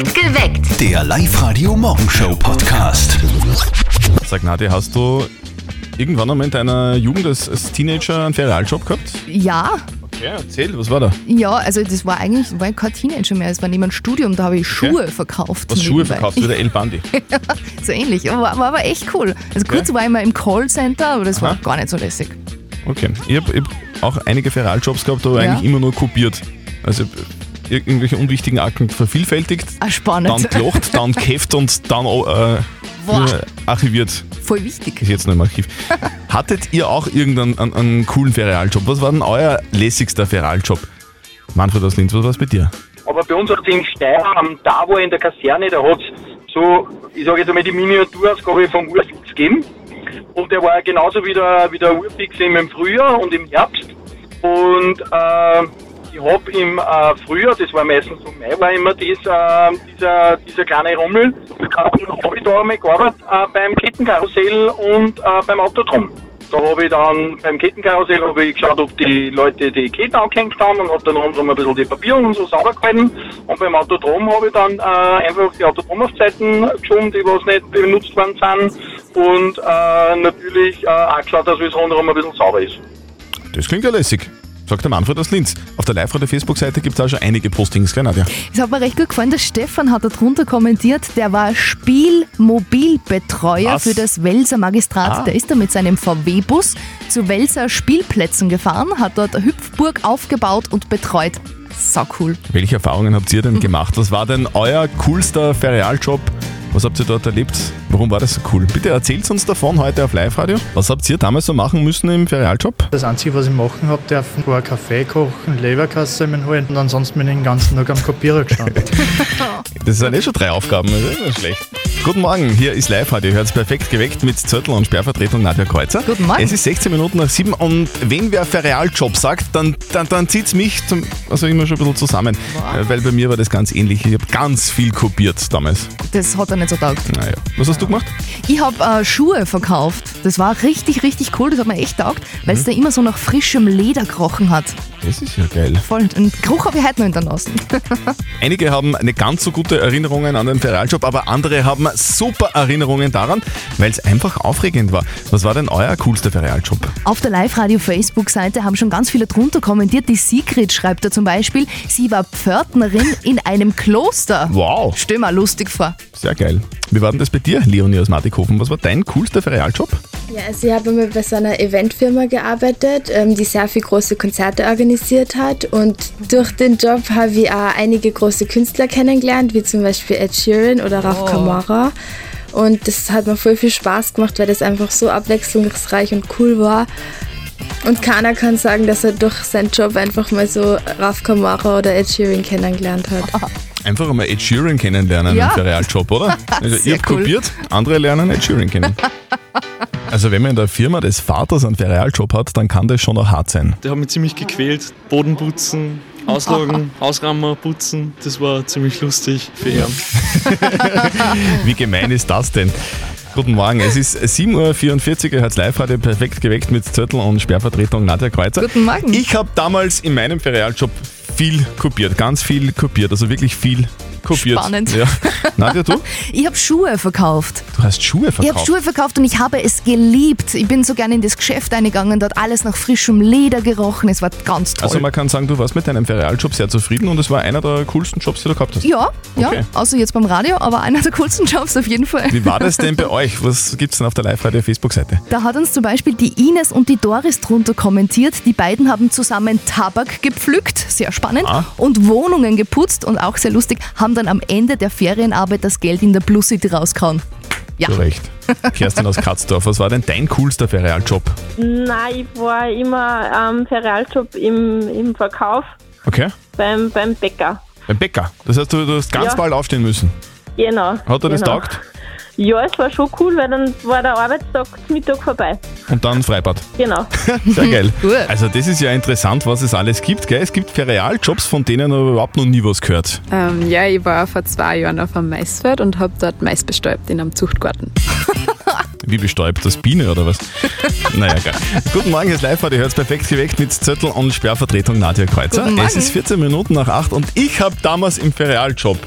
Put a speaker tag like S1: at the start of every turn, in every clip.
S1: Geweckt.
S2: Der Live-Radio-Morgenshow-Podcast.
S3: Sag Nadja, hast du irgendwann einmal in deiner Jugend als, als Teenager einen Ferialjob gehabt?
S4: Ja,
S3: Okay, erzähl, was war da?
S4: ja, also das war eigentlich war kein Teenager mehr, es war neben einem Studium, da habe ich Schuhe verkauft.
S3: Was Schuhe verkauft, wie der El Bandi.
S4: So ähnlich, aber war, war aber echt cool. Also kurz war ich mal im Callcenter, aber das war
S3: Aha.
S4: gar nicht so lässig.
S3: Okay, ich habe hab auch einige Ferialjobs gehabt, aber
S4: Ja.
S3: eigentlich immer nur kopiert. Also irgendwelche unwichtigen Akten vervielfältigt,
S4: Ah, spannend.
S3: dann gelocht, dann geheft und dann äh, äh, archiviert.
S4: Voll wichtig.
S3: Ist jetzt noch im Archiv. Hattet ihr auch irgendeinen einen, einen coolen Ferialjob? Was war denn euer lässigster Ferialjob? Manfred aus Linz, was war es bei dir?
S5: Aber bei uns hat es in Steyr, am Tavo in der Kaserne, da hat es so, ich sage jetzt einmal die Miniaturausgabe vom Urfix gegeben. Und der war genauso wie der, wie der Urfix im Frühjahr und im Herbst. Und äh, ich habe im äh, Frühjahr, das war meistens so Mai, war immer das, äh, dieser, dieser kleine Rummel, habe ich da einmal gearbeitet äh, beim Kettenkarussell und äh, beim Autodrom. Da habe ich dann beim Kettenkarussell habe ich geschaut, ob die Leute die Ketten angehängt haben und habe dann rundherum ein bisschen die Papiere und so sauber gehalten. Und beim Autodrom habe ich dann äh, einfach die Autodromaufzeiten geschoben, die was nicht benutzt worden sind. Und äh, natürlich äh, auch geschaut, dass es rundherum ein bisschen sauber ist.
S3: Das klingt ja lässig, sagt der Manfred aus Linz. Auf der Live-Radio-Facebook-Seite gibt es auch schon einige Postings, gell Nadja?
S4: Es hat mir recht gut gefallen, der Stefan hat da drunter kommentiert, der war Spielmobilbetreuer für das Welser Magistrat.
S3: Ah.
S4: Der ist da mit seinem VW-Bus zu Welser Spielplätzen gefahren, hat dort eine Hüpfburg aufgebaut und betreut. So cool.
S3: Welche Erfahrungen habt ihr denn gemacht? Was war denn euer coolster Ferialjob? Was habt ihr dort erlebt? Warum war das so cool? Bitte erzählt uns davon heute auf Live-Radio. Was habt ihr damals so machen müssen im Ferialjob?
S6: Das Einzige, was ich machen habe, dürfen, war Kaffee kochen, Leberkasse mit holen und ansonsten bin ich den ganzen Tag am Kopierer gestanden.
S3: Das sind eh schon drei Aufgaben, das ist nicht schlecht. Guten Morgen, hier ist Live-Radio. Ihr hört perfekt geweckt mit Zettel und Sperrvertretung Nadja Kreuzer.
S4: Guten Morgen.
S3: Es ist 16 Minuten nach 7 und wenn wer Ferialjob sagt, dann, dann, dann zieht es mich zum, also immer schon ein bisschen zusammen. Äh, Weil bei mir war das ganz ähnlich. Ich habe ganz viel kopiert damals.
S4: Das hat er nicht so taugt.
S3: Naja. Was hast du gemacht?
S4: Ich habe äh, Schuhe verkauft. Das war richtig, richtig cool. Das hat mir echt taugt, weil
S3: Mhm.
S4: es da immer so nach frischem Leder gerochen hat.
S3: Das ist ja geil.
S4: Voll. Den Geruch habe ich heute noch hinterlassen.
S3: Einige haben nicht ganz so gute Erinnerungen an den Ferialjob, aber andere haben super Erinnerungen daran, weil es einfach aufregend war. Was war denn euer coolster Ferialjob?
S4: Auf der Live-Radio-Facebook-Seite haben schon ganz viele drunter kommentiert. Die Sigrid schreibt da zum Beispiel, sie war Pförtnerin in einem Kloster.
S3: Wow,
S4: Stell mal lustig vor.
S3: sehr geil. Wie war denn das bei dir, Leonie aus Martikhofen? Was war dein coolster Ferialjob?
S7: Ja, also ich habe immer bei so einer Eventfirma gearbeitet, ähm, die sehr viele große Konzerte organisiert hat. Und durch den Job habe ich auch einige große Künstler kennengelernt, wie zum Beispiel Ed Sheeran oder Raf Kamara. Und das hat mir voll viel Spaß gemacht, weil das einfach so abwechslungsreich und cool war. Und keiner kann sagen, dass er durch seinen Job einfach mal so Raf Kamara oder Ed Sheeran kennengelernt hat.
S3: Einfach einmal Ed Sheeran kennenlernen
S4: Ja.
S3: im Ferialjob, oder? Also ihr habt
S4: cool.
S3: kopiert, andere lernen Ed Sheeran kennen. Also wenn man in der Firma des Vaters einen Ferialjob hat, dann kann das schon noch hart sein.
S8: Der hat mich ziemlich gequält. Boden putzen, auslagen, ausrammen, putzen. Das war ziemlich lustig für ihn.
S3: Wie gemein ist das denn? Guten Morgen, es ist 7.44 Uhr, ihr hört Live-Radio perfekt geweckt mit Zettel und Sperrvertretung Nadja Kreuzer.
S4: Guten Morgen.
S3: Ich habe damals in meinem Ferialjob viel kopiert, ganz viel kopiert, also wirklich viel kopiert.
S4: Spannend.
S3: Ja. Nadja, du?
S4: Ich habe Schuhe verkauft.
S3: Du hast Schuhe
S4: Ich
S3: verkauft.
S4: habe Schuhe verkauft und ich habe es geliebt. Ich bin so gerne in das Geschäft eingegangen, dort alles nach frischem Leder gerochen. Es war ganz toll.
S3: Also man kann sagen, du warst mit deinem Ferialjob sehr zufrieden und es war einer der coolsten Jobs, die du gehabt hast.
S4: ja, ja,
S3: Okay.
S4: außer jetzt beim Radio, aber einer der coolsten Jobs auf jeden Fall.
S3: Wie war das denn bei euch? Was gibt's denn auf der Live-Radio-Facebook-Seite?
S4: Da hat uns zum Beispiel die Ines und die Doris drunter kommentiert. Die beiden haben zusammen Tabak gepflückt, sehr spannend,
S3: Ah.
S4: und Wohnungen geputzt und auch sehr lustig, haben dann am Ende der Ferienarbeit das Geld in der Plus City rausgehauen. Ja.
S3: Zu Recht. Kerstin aus Katzdorf, was war denn dein coolster Ferialjob?
S9: Nein, ich war immer am Ferialjob im, im Verkauf
S3: Okay.
S9: beim, beim Bäcker.
S3: Beim Bäcker. Das heißt, du, du hast ganz
S9: Ja.
S3: bald aufstehen müssen.
S9: Genau.
S3: Hat er das
S9: genau.
S3: taugt?
S9: Ja, es war schon cool, weil dann war der Arbeitstag Mittag vorbei.
S3: Und dann Freibad.
S9: Genau.
S3: Sehr geil. Also das ist ja interessant, was es alles gibt. Gell? Es gibt Ferialjobs, von denen aber überhaupt noch nie was gehört.
S10: Ähm, ja, ich war vor zwei Jahren auf einem Maisfeld und habe dort Mais bestäubt in einem Zuchtgarten.
S3: Wie bestäubt das Biene oder was? naja, geil. Guten Morgen, hier ist live ihr hört perfekt geweckt mit Zettel und Sperrvertretung Nadja Kreuzer. Es ist 14 Minuten nach 8 und ich habe damals im Ferialjob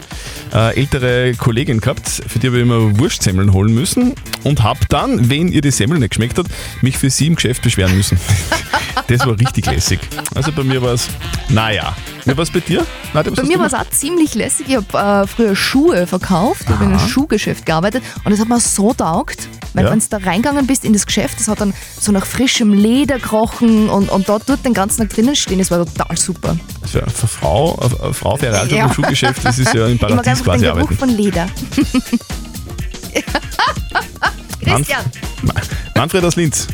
S3: äh, ältere Kollegin gehabt, für die habe ich immer Wurstsemmeln holen müssen und habe dann, wenn ihr die Semmel nicht geschmeckt hat, mich für sie im Geschäft beschweren müssen. das war richtig lässig. Also bei mir war es, naja. Wie war es bei dir? Nadja, was
S4: Bei mir war es auch ziemlich lässig. Ich habe äh, früher Schuhe verkauft, ich habe in einem Schuhgeschäft gearbeitet und es hat mir so taugt, weil
S3: Ja.
S4: wenn du da reingegangen bist in das Geschäft, das hat dann so nach frischem Leder gerochen und, und dort dort den ganzen Tag drinnen stehen, das war total super.
S3: Für, für Frau, äh, eine Frau für Realjob
S4: Ja.
S3: im Schuhgeschäft, das ist ja im
S4: Ich mag
S3: Paradies
S4: einfach
S3: quasi
S4: den
S3: arbeiten.
S4: von Leder. Christian,
S3: Ma- Manfred aus Linz,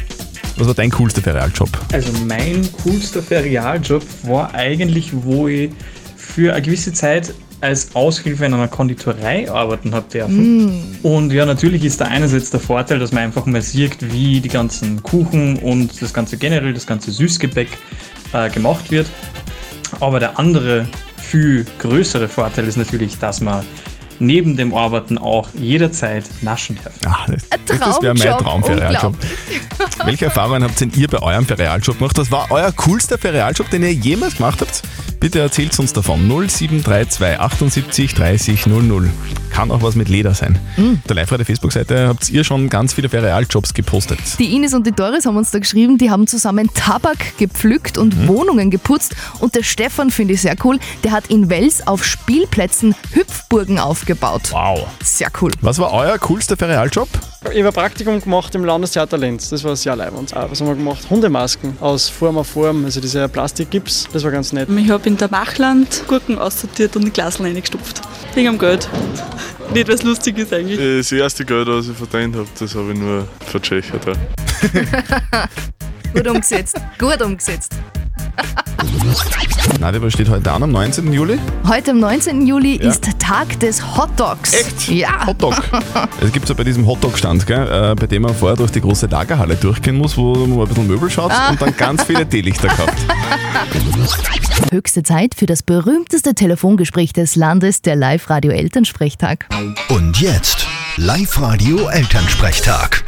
S3: was war dein coolster Ferialjob?
S1: Also mein coolster Ferialjob war eigentlich, wo ich für eine gewisse Zeit als Aushilfe in einer Konditorei arbeiten habe dürfen. Und ja, natürlich ist da einerseits der Vorteil, dass man einfach mal sieht, wie die ganzen Kuchen und das ganze generell, das ganze Süßgebäck äh, gemacht wird. Aber der andere, viel größere Vorteil ist natürlich, dass man neben dem Arbeiten auch jederzeit naschen darf.
S3: Ah, das, das wäre mein Traum Ferialjob. Welche Erfahrungen habt denn ihr bei eurem Ferialjob gemacht? Was war euer coolster Ferialjob, den ihr jemals gemacht habt? Bitte erzählt uns davon. 0732 78 30 00. Kann auch was mit Leder sein.
S4: Hm.
S3: Auf der live der Facebook-Seite habt ihr schon ganz viele Ferialjobs gepostet.
S4: Die Ines und die Doris haben uns da geschrieben, die haben zusammen Tabak gepflückt und
S3: Mhm.
S4: Wohnungen geputzt. Und der Stefan finde ich sehr cool, der hat in Wels auf Spielplätzen Hüpfburgen aufgebaut.
S3: Wow.
S4: Sehr cool.
S3: Was war euer coolster Ferialjob?
S2: Ich habe ein Praktikum gemacht im Landestheater Lenz. Das war sehr leibend. Auch, Was haben wir gemacht? Hundemasken aus Form auf Form, also diese Plastikgips. Das war ganz nett.
S11: Ich habe in der Machland Gurken aussortiert und in Glas reingestopft. Wegen am Geld. Nicht, was lustig ist eigentlich.
S12: Das erste Geld, das ich verdient habe, das habe ich nur vertschechert. Ja.
S4: Gut umgesetzt. Gut umgesetzt.
S3: Nadja, was steht heute an am 19. Juli?
S4: Heute am 19. Juli
S3: Ja.
S4: ist Tag des Hotdogs.
S3: Echt?
S4: Ja.
S3: Hotdog. Es gibt ja bei diesem Hotdog-Stand, äh, bei dem man vorher durch die große Lagerhalle durchgehen muss, wo man ein bisschen Möbel schaut
S4: Ah.
S3: und dann ganz viele Teelichter kauft.
S4: Höchste Zeit für das berühmteste Telefongespräch des Landes, der Live-Radio Elternsprechtag.
S13: Und jetzt Live-Radio Elternsprechtag.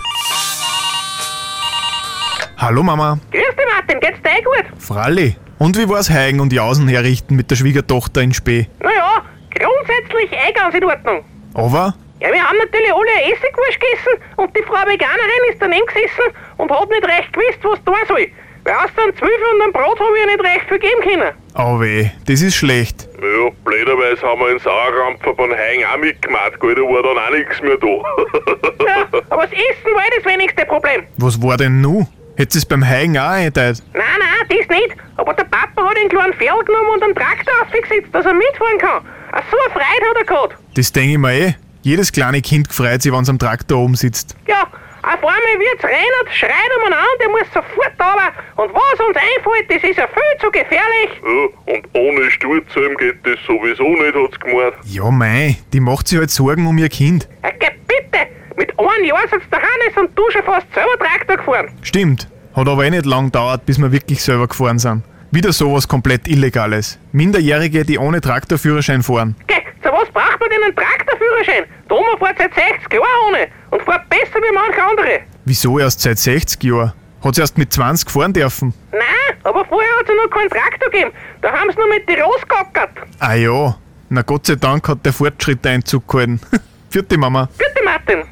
S14: Hallo Mama.
S15: Grüß dich Martin, geht's dir eh gut?
S14: Fralli. Und wie war's Heigen und Jausen herrichten mit der Schwiegertochter in Spee?
S15: Naja, grundsätzlich eh ganz in Ordnung.
S14: Aber?
S15: Ja, wir haben natürlich alle eine Essigwurst gegessen und die Frau Veganerin ist daneben gesessen und hat nicht recht gewusst, was tun soll. Weil aus dem Zwiebel und dem Brot habe ich ihr nicht recht viel geben können.
S14: Oh weh, das ist schlecht.
S12: Ja, blöderweise haben wir in Sauerrampfer von Hain auch mitgemacht, gell, da war dann auch nichts mehr da.
S15: Ja, aber das Essen war das wenigste Problem.
S14: Was war denn nu? Hättest es beim Heigen auch eingeteilt?
S15: Nein, nein, das nicht. Aber der Papa hat einen kleinen Pferd genommen und einen Traktor aufgesetzt, dass er mitfahren kann. Ach, so eine Freude hat er gehabt.
S14: Das denke ich mir eh. Jedes kleine Kind freut sich, wenn's am Traktor oben sitzt.
S15: Ja, auf einmal wird's rennen, schreit umeinander, der muss sofort runter. Und was uns einfällt, das ist ja viel zu gefährlich.
S12: Ja, und ohne Sturzhelm geht das sowieso nicht, hat's gemeint.
S14: Ja, mei, die macht sich halt Sorgen um ihr Kind.
S15: Ja, bitte, mit einem Jahr sitzt der Hannes und du schon fast selber Traktor gefahren.
S14: Stimmt. Hat aber eh nicht lang gedauert, bis wir wirklich selber gefahren sind. Wieder sowas komplett Illegales. Minderjährige, die ohne Traktorführerschein fahren.
S15: Geh, zu was braucht man denn einen Traktorführerschein? Der Oma fährt seit 60 Jahren ohne und fährt besser wie manche andere.
S14: Wieso erst seit 60 Jahren? Hat sie erst mit 20 fahren dürfen.
S15: Nein, aber vorher hat es noch keinen Traktor gegeben. Da haben sie nur mit die Ross gackert.
S14: Ah ja, na Gott sei Dank hat der Fortschritt Einzug gehalten. Vierte Mama.
S15: Bitte, Martin.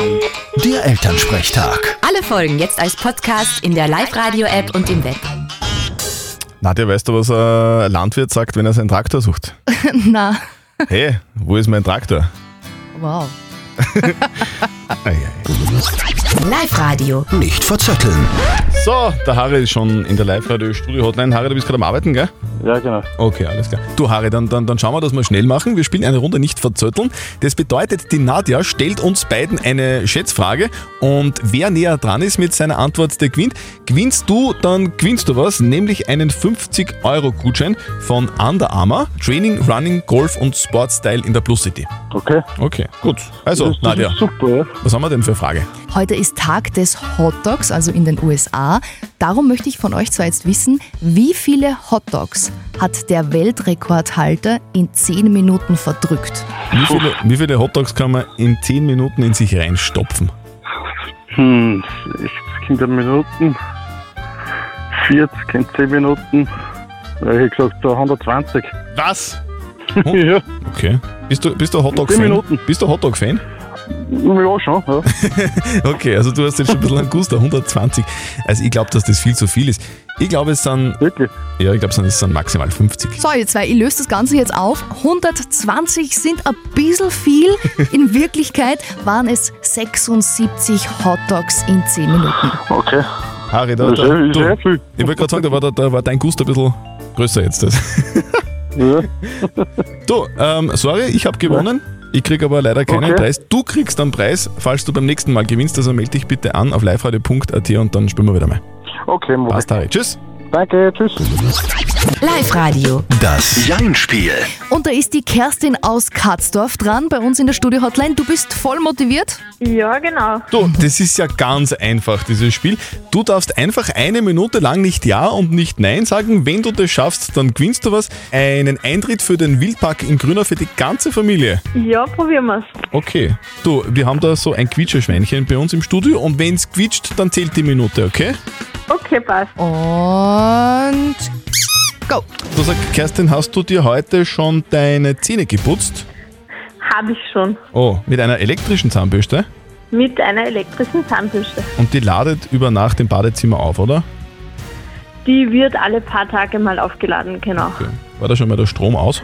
S13: Der Elternsprechtag.
S16: Alle Folgen jetzt als Podcast in der Live-Radio-App und im Web.
S3: Nadja, weißt du, was ein Landwirt sagt, wenn er seinen Traktor sucht?
S4: Na,
S3: Hey, wo ist mein Traktor?
S4: wow.
S16: Live-Radio.
S13: Nicht verzetteln.
S3: So, der Harry ist schon in der Live-Radio-Studio-Hotline. Harry, du bist gerade am Arbeiten, gell?
S17: Ja, genau.
S3: Okay, alles klar. Du, Harry, dann, dann, dann schauen wir, dass wir schnell machen. Wir spielen eine Runde nicht verzötteln. Das bedeutet, die Nadja stellt uns beiden eine Schätzfrage und wer näher dran ist mit seiner Antwort, der gewinnt. Gewinnst du, dann gewinnst du was, nämlich einen 50-Euro-Gutschein von Under Armour, Training, Running, Golf und Sportstyle in der Plus City.
S17: Okay.
S3: Okay, gut. Also,
S17: Das- das
S3: Nadja,
S17: ist super, ja.
S3: was haben wir denn für eine Frage?
S4: Heute ist Tag des Hotdogs, also in den USA. Darum möchte ich von euch zwar jetzt wissen, wie viele Hotdogs hat der Weltrekordhalter in 10 Minuten verdrückt?
S3: Wie viele, wie viele Hotdogs kann man in 10 Minuten in sich reinstopfen?
S17: Hm, 60 Minuten, 40 in 10 Minuten. Ich hätte gesagt so 120.
S3: Was?
S17: ja.
S3: Okay. Bist du, bist du Hotdog-Fan? Bist du Hotdog-Fan?
S17: Ja, schon. Ja.
S3: Okay, also du hast jetzt schon ein bisschen einen Guster, 120. Also ich glaube, dass das viel zu viel ist. Ich glaube, es sind.
S17: Wirklich?
S3: Ja, ich glaube, es sind maximal 50.
S4: So, ihr zwei, ich löse das Ganze jetzt auf. 120 sind ein bisschen viel. In Wirklichkeit waren es 76 Hotdogs in 10 Minuten.
S17: Okay.
S3: Harry, da,
S17: Das ist
S3: da, du,
S17: viel.
S3: ich wollte gerade sagen, da war, da, da war dein Gust ein bisschen größer jetzt.
S17: Ja.
S3: Du, ähm, sorry, ich habe gewonnen. Ich kriege aber leider keinen
S17: Okay.
S3: Preis. Du kriegst einen Preis, falls du beim nächsten Mal gewinnst. Also melde dich bitte an auf liveradio.at und dann spielen wir wieder mal.
S17: Okay,
S3: Passt, Harry. Tschüss.
S17: Danke, tschüss.
S16: Live-Radio.
S13: Das Jein-Spiel.
S4: Und da ist die Kerstin aus Katzdorf dran bei uns in der Studio-Hotline. Du bist voll motiviert?
S9: Ja, genau.
S3: Du, das ist ja ganz einfach, dieses Spiel. Du darfst einfach eine Minute lang nicht Ja und nicht Nein sagen. Wenn du das schaffst, dann gewinnst du was. Einen Eintritt für den Wildpark in Grünau für die ganze Familie.
S9: Ja, probieren wir's.
S3: Okay. Du, wir haben da so ein Quietscherschweinchen bei uns im Studio und wenn es quietscht, dann zählt die Minute, okay?
S9: Okay, passt.
S4: Und go.
S3: Du sag, Kerstin, hast du dir heute schon deine Zähne geputzt?
S9: Habe ich schon.
S3: Oh, mit einer elektrischen Zahnbürste?
S9: Mit einer elektrischen Zahnbürste.
S3: Und die ladet über Nacht im Badezimmer auf, oder?
S9: Die wird alle paar Tage mal aufgeladen, genau.
S3: War da schon mal der Strom aus?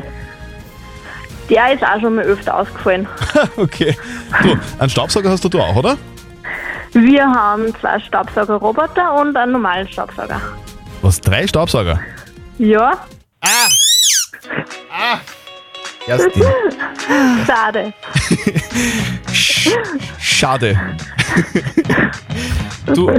S9: Der ist auch schon mal öfter ausgefallen.
S3: okay. Du, einen Staubsauger hast du da auch, oder?
S9: Wir haben zwei Staubsaugerroboter und einen normalen Staubsauger.
S3: Was, drei Staubsauger?
S9: Ja.
S3: Kerstin.
S9: Schade.
S3: Schade. Du,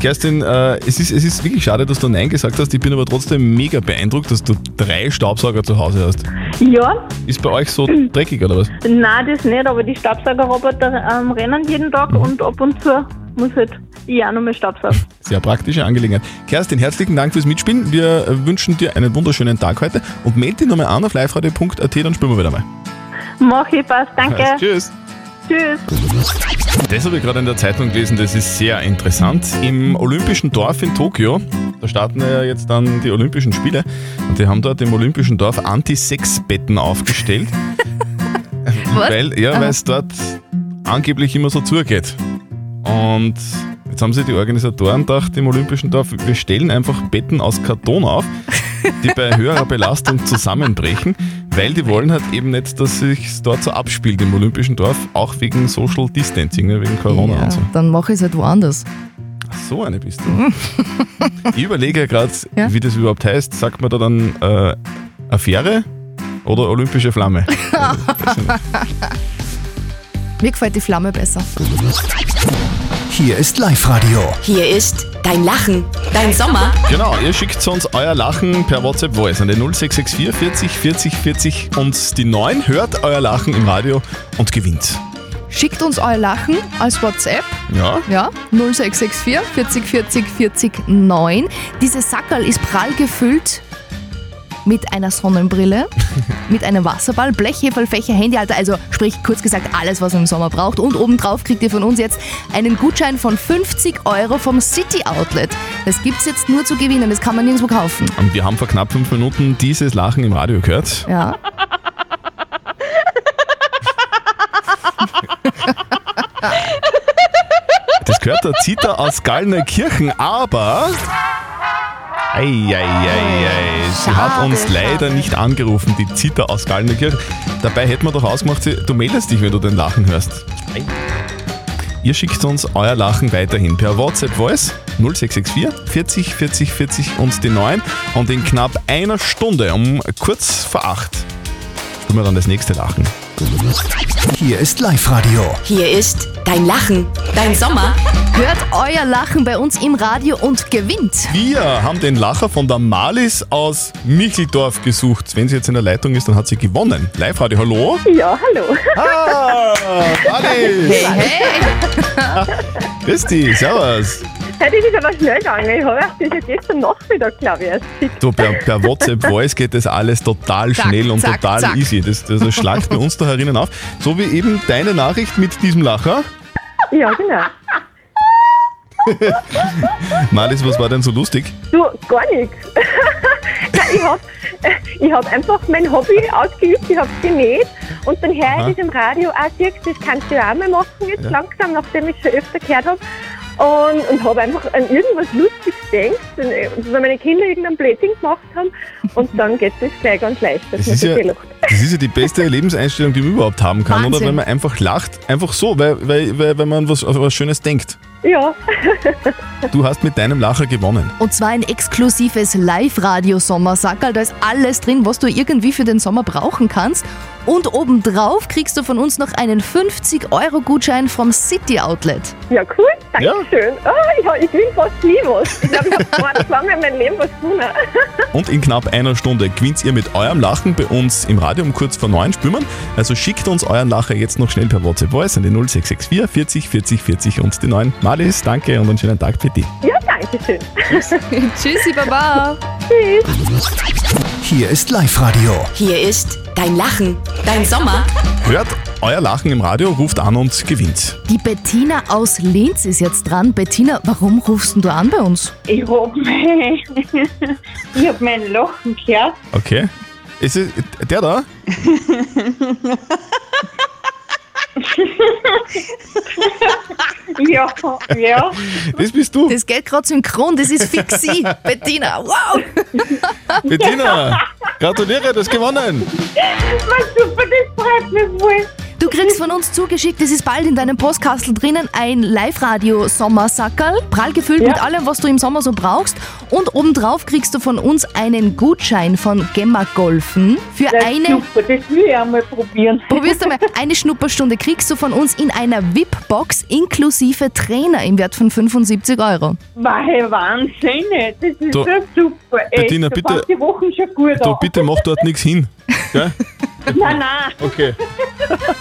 S3: Kerstin, äh, es, ist, es ist wirklich schade, dass du Nein gesagt hast. Ich bin aber trotzdem mega beeindruckt, dass du drei Staubsauger zu Hause hast.
S9: Ja,
S3: Ist bei euch so dreckig oder was?
S9: nein, das nicht, aber die Staubsaugerroboter ähm, rennen jeden Tag und ab und zu muss halt ich auch noch mal Staubsaugen.
S3: Sehr praktische Angelegenheit. Kerstin, herzlichen Dank fürs Mitspielen. Wir äh, wünschen dir einen wunderschönen Tag heute und melde dich nochmal an auf liveradio.at, dann spielen wir wieder mal.
S9: Mach ich, passt, danke.
S3: Tschüss.
S9: Tschüss.
S3: Das habe ich gerade in der Zeitung gelesen, das ist sehr interessant. Im Olympischen Dorf in Tokio, da starten ja jetzt dann die Olympischen Spiele, und die haben dort im Olympischen Dorf Anti-Sex-Betten aufgestellt.
S4: Was?
S3: weil ja, weil es dort angeblich immer so zugeht. Und jetzt haben sich die Organisatoren gedacht im Olympischen Dorf, wir stellen einfach Betten aus Karton auf, die bei höherer Belastung zusammenbrechen, weil die wollen halt eben nicht, dass sich dort so abspielt im Olympischen Dorf, auch wegen Social Distancing, ne, wegen Corona
S4: Ja,
S3: und so.
S4: dann mache ich es halt woanders.
S3: Ach, so eine bist du. ich überlege ja gerade,
S4: Ja?
S3: wie das überhaupt heißt. Sagt man da dann äh, Affäre oder olympische Flamme?
S4: Mir gefällt die Flamme besser.
S13: Hier ist Live-Radio.
S16: Hier ist dein Lachen, dein Sommer.
S3: Genau, ihr schickt uns euer Lachen per WhatsApp Voice an den 0664 40 40 40 und die 9 hört euer Lachen im Radio und gewinnt.
S4: Schickt uns euer Lachen als WhatsApp.
S3: Ja?
S4: Ja, 0664 40 40 40 9. Dieses Sackerl ist prall gefüllt mit einer Sonnenbrille, mit einem Wasserball, Blechheferl, Fächer, Handyhalter, also sprich kurz gesagt alles, was man im Sommer braucht. Und obendrauf kriegt ihr von uns jetzt einen Gutschein von 50 Euro vom City Outlet. Das gibt's jetzt nur zu gewinnen, das kann man nirgendwo kaufen.
S3: Und wir haben vor knapp fünf Minuten dieses Lachen im Radio gehört.
S4: Ja.
S3: Das gehört der Zita aus Gallnerkirchen, aber. Eieiei, sie hat uns leider nicht angerufen, die Zita aus Gallnerkirchen. Dabei hätten wir doch ausgemacht, sie- du meldest dich, wenn du den Lachen hörst. Ihr schickt uns euer Lachen weiterhin per WhatsApp Voice 0664 40 40 40 und die 9. Und in knapp einer Stunde, um kurz vor 8, spielen wir dann das nächste Lachen.
S13: Hier ist Live-Radio.
S16: Hier ist dein Lachen, dein Sommer.
S4: Hört euer Lachen bei uns im Radio und gewinnt.
S3: Wir haben den Lacher von der Malis aus Micheldorf gesucht. Wenn sie jetzt in der Leitung ist, dann hat sie gewonnen. Live-Radio, hallo?
S9: Ja, hallo.
S3: Ah, Mali!
S9: Hey, hey.
S3: Dich, servus.
S9: Das ist aber schnell gegangen. Ich habe erst das ist gestern Nachmittag, glaube ich, erst.
S3: Du, per, per WhatsApp Voice geht das alles total
S9: Zack,
S3: schnell und
S9: zack,
S3: total
S9: zack.
S3: easy. Das, das, das schlagt bei uns da herinnen auf. So wie eben deine Nachricht mit diesem Lacher.
S9: Ja, genau.
S3: Marlies, was war denn so lustig?
S9: Du, gar nichts. Ich habe ich hab einfach mein Hobby ausgeübt, ich habe genäht und dann höre ich das im Radio auch, siehst, das kannst du ja auch mal machen jetzt
S3: Ja.
S9: langsam, nachdem ich schon öfter gehört habe. Und, und habe einfach an irgendwas Lustiges gedacht, und wenn meine Kinder irgendein Blödsinn gemacht haben und dann geht das gleich ganz leicht. dass
S3: Das ist, ja, das ist ja die beste Lebenseinstellung, die man überhaupt haben kann, oder?
S9: Wahnsinn.
S3: Wenn man einfach lacht, einfach so, weil, weil, weil, weil man was, was Schönes denkt.
S9: Ja.
S3: Du hast mit deinem Lacher gewonnen.
S4: Und zwar ein exklusives Live-Radio-Sommersackerl. Da ist alles drin, was du irgendwie für den Sommer brauchen kannst. Und obendrauf kriegst du von uns noch einen 50-Euro-Gutschein vom City Outlet.
S9: Ja, cool, danke schön. Ah, ich, ich will fast nie was. Ich glaube, ich habe zweimal in meinem Leben was tun.
S3: Und in knapp einer Stunde gewinnt ihr mit eurem Lachen bei uns im Radio um kurz vor neun spüren. Also schickt uns euren Lacher jetzt noch schnell per WhatsApp Voice an die 0664 40 40 40 und die 9. Marlies, danke und einen schönen Tag für dich.
S9: Ja, danke schön.
S4: Tschüssi, Baba.
S9: Tschüss.
S13: Hier ist Live-Radio.
S16: Hier ist dein Lachen, dein Sommer.
S3: Hört euer Lachen im Radio, ruft an und gewinnt.
S4: Die Bettina aus Linz ist jetzt dran. Bettina, warum rufst denn du an bei uns?
S18: Ich hab mein, ich hab mein Lachen gehört.
S3: Okay. Ist es der da?
S18: ja, ja.
S3: Das bist du.
S4: Das geht gerade synchron, das ist fixi. Bettina, wow.
S3: Bettina, gratuliere, du hast gewonnen.
S18: Was super, das freut mich voll.
S4: Du kriegst von uns zugeschickt, das ist bald in deinem Postkastel drinnen, ein Live-Radio-Sommersackerl, prall gefüllt mit allem, was du im Sommer so brauchst. Und obendrauf kriegst du von uns einen Gutschein von Gemma Golfen für
S18: Das
S4: eine...
S18: Super, das will ich einmal probieren.
S4: Probierst du mal, eine Schnupperstunde kriegst du von uns in einer VIP-Box inklusive Trainer im Wert von 75 Euro.
S18: Wow, Wahnsinn, das ist
S3: Du,
S18: so super. Echt,
S3: Bettina, bitte-
S18: die Wochen schon gut
S3: Du, bitte mach dort nichts hin. Gell?
S18: Nein, nein.
S3: Okay.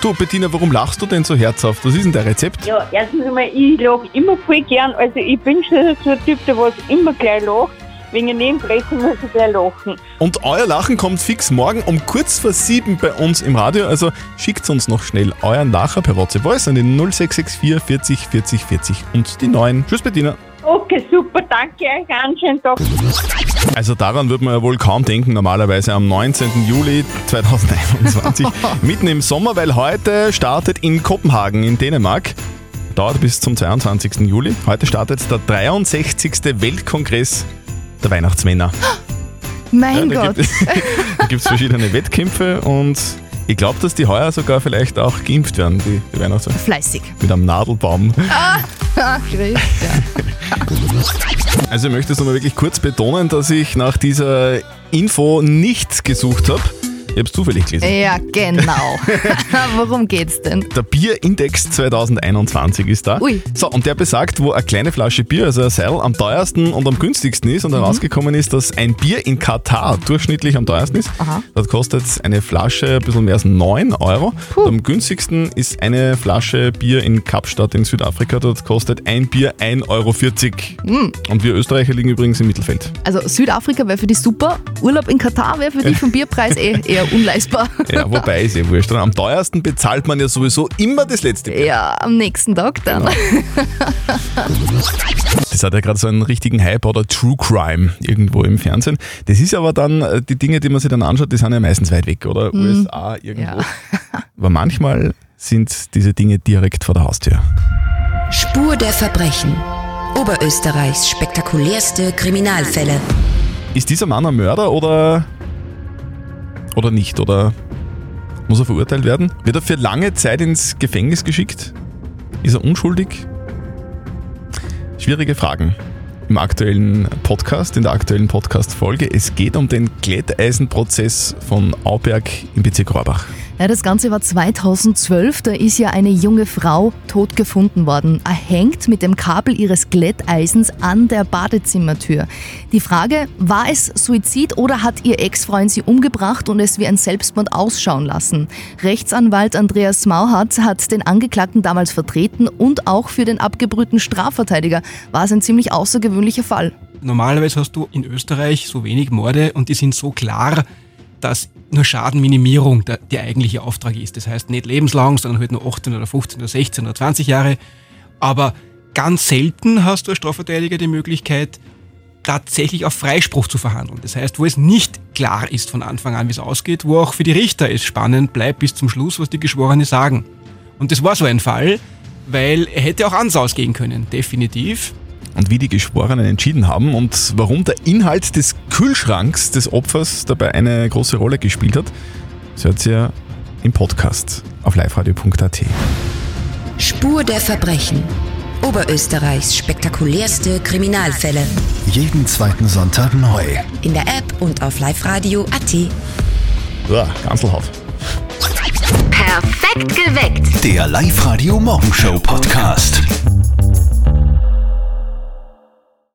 S3: Du, Bettina, warum lachst du denn so herzhaft? Was ist denn dein Rezept?
S18: Ja, erstens einmal, ich lache immer voll gern. Also ich bin schon so ein Typ, der was immer gleich lacht. Wegen Nebenbrechen muss ich gleich lachen.
S3: Und euer Lachen kommt fix morgen um kurz vor sieben bei uns im Radio. Also schickt uns noch schnell euren Lacher per WhatsApp Voice an den 0664 40 40 40 und die 9. Tschüss, Bettina.
S18: Okay, super, danke euch, einen schönen Tag.
S3: Also daran wird man ja wohl kaum denken, normalerweise am 19. Juli 2021, mitten im Sommer, weil heute startet in Kopenhagen in Dänemark, dauert bis zum 22. Juli, heute startet der 63. Weltkongress der Weihnachtsmänner.
S4: Mein
S3: Ja, da
S4: Gott.
S3: gibt es- Da gibt es verschiedene Wettkämpfe und ich glaube, dass die heuer sogar vielleicht auch geimpft werden, die, die Weihnachtsmänner.
S4: Fleißig.
S3: Mit einem Nadelbaum.
S4: Ah,
S3: Also ich möchte es nochmal wirklich kurz betonen, dass ich nach dieser Info nicht gesucht habe. Ich habe es zufällig gelesen.
S4: Ja, genau. Worum geht's denn?
S3: Der Bierindex 2021 ist da.
S4: Ui.
S3: So, und der besagt, wo eine kleine Flasche Bier, also ein Seil, am teuersten und am günstigsten ist. Und herausgekommen ist, dass ein Bier in Katar durchschnittlich am teuersten ist. Dort kostet eine Flasche ein bisschen mehr als 9 Euro. Und am günstigsten ist eine Flasche Bier in Kapstadt in Südafrika. Dort kostet ein Bier 1,40 Euro.
S4: Mm.
S3: Und wir Österreicher liegen übrigens im Mittelfeld.
S4: Also Südafrika wäre für dich super, Urlaub in Katar wäre für dich vom Bierpreis eh eher unleistbar.
S3: Ja, wobei ist ja wurscht. Am teuersten bezahlt man ja sowieso immer das letzte Bier.
S4: Ja, am nächsten Tag dann.
S3: Das hat ja gerade so einen richtigen Hype oder True Crime irgendwo im Fernsehen. Das ist aber dann, äh, die Dinge, die man sich dann anschaut, die sind ja meistens weit weg, oder?
S4: Mhm.
S3: USA irgendwo. Aber manchmal sind diese Dinge direkt vor der Haustür.
S19: Spur der Verbrechen. Oberösterreichs spektakulärste Kriminalfälle.
S3: Ist dieser Mann ein Mörder oder, oder nicht? Oder muss er verurteilt werden? Wird er für lange Zeit ins Gefängnis geschickt? Ist er unschuldig? Schwierige Fragen im aktuellen Podcast, in der aktuellen Podcast-Folge. Es geht um den Glätteisenprozess von Auberg im Bezirk Rohrbach.
S4: Ja, das Ganze war 2012. Da ist ja eine junge Frau tot gefunden worden, erhängt mit dem Kabel ihres Glätteisens an der Badezimmertür. Die Frage, war es Suizid oder hat ihr Ex-Freund sie umgebracht und es wie ein Selbstmord ausschauen lassen? Rechtsanwalt Andreas Mauhardt hat den Angeklagten damals vertreten und auch für den abgebrühten Strafverteidiger war es ein ziemlich außergewöhnlicher Fall.
S20: Normalerweise hast du in Österreich so wenig Morde und die sind so klar, dass nur Schadenminimierung der, der eigentliche Auftrag ist. Das heißt nicht lebenslang, sondern halt nur 18 oder 15 oder 16 oder 20 Jahre. Aber ganz selten hast du als Strafverteidiger die Möglichkeit, tatsächlich auf Freispruch zu verhandeln. Das heißt, wo es nicht klar ist von Anfang an, wie es ausgeht, wo auch für die Richter es spannend bleibt bis zum Schluss, was die Geschworenen sagen. Und das war so ein Fall, weil er hätte auch anders ausgehen können, definitiv.
S3: Und wie die Geschworenen entschieden haben und warum der Inhalt des Kühlschranks des Opfers dabei eine große Rolle gespielt hat, das hört ihr im Podcast auf liveradio.at.
S19: Spur der Verbrechen. Oberösterreichs spektakulärste Kriminalfälle.
S13: Jeden zweiten Sonntag neu.
S19: In der App und auf liveradio.at.
S3: Ja, Ganzelhaus.
S16: Perfekt geweckt.
S13: Der Live-Radio Morgenshow Podcast.